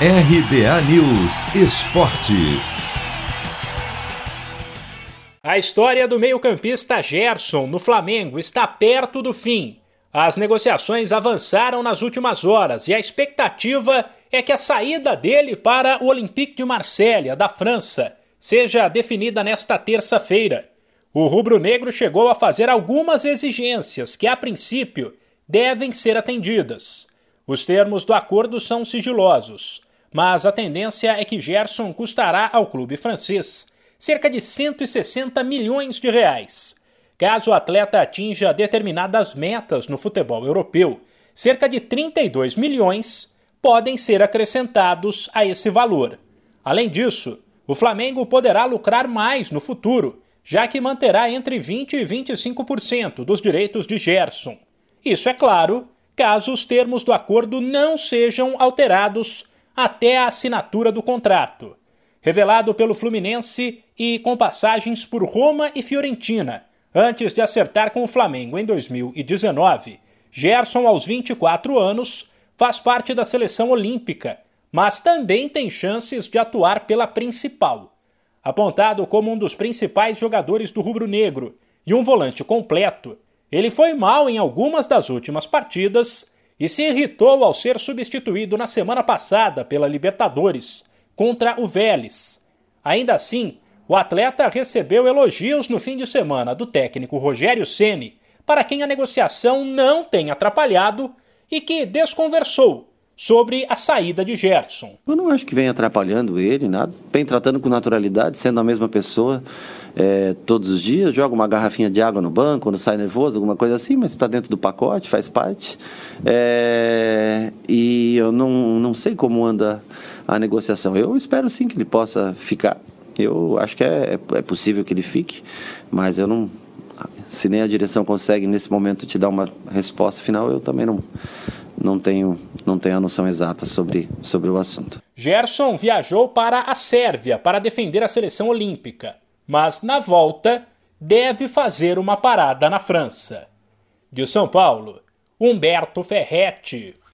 RBA News Esporte. A história do meio-campista Gerson no Flamengo está perto do fim. As negociações avançaram nas últimas horas e a expectativa é que a saída dele para o Olympique de Marselha, da França, seja definida nesta terça-feira. O rubro-negro chegou a fazer algumas exigências que, a princípio, devem ser atendidas. Os termos do acordo são sigilosos, mas a tendência é que Gerson custará ao clube francês cerca de 160 milhões de reais. Caso o atleta atinja determinadas metas no futebol europeu, cerca de 32 milhões podem ser acrescentados a esse valor. Além disso, o Flamengo poderá lucrar mais no futuro, já que manterá entre 20 e 25% dos direitos de Gerson. Isso é claro, caso os termos do acordo não sejam alterados até a assinatura do contrato. Revelado pelo Fluminense e com passagens por Roma e Fiorentina, antes de acertar com o Flamengo em 2019, Gerson, aos 24 anos, faz parte da seleção olímpica, mas também tem chances de atuar pela principal. Apontado como um dos principais jogadores do rubro-negro e um volante completo, ele foi mal em algumas das últimas partidas e se irritou ao ser substituído na semana passada pela Libertadores contra o Vélez. Ainda assim, o atleta recebeu elogios no fim de semana do técnico Rogério Ceni, para quem a negociação não tem atrapalhado e que desconversou sobre a saída de Gerson. Eu não acho que vem atrapalhando ele, nada. Vem tratando com naturalidade, sendo a mesma pessoa é, todos os dias, joga uma garrafinha de água no banco quando sai nervoso, alguma coisa assim, mas está dentro do pacote, faz parte. É, e eu não, não sei como anda a negociação. Eu espero sim que ele possa ficar. Eu acho que é, é possível que ele fique, mas eu não. Se nem a direção consegue nesse momento te dar uma resposta final, eu também não, não tenho, não tenho a noção exata sobre, sobre o assunto. Gerson viajou para a Sérvia para defender a seleção olímpica mas na volta deve fazer uma parada na França. De São Paulo, Humberto Ferretti.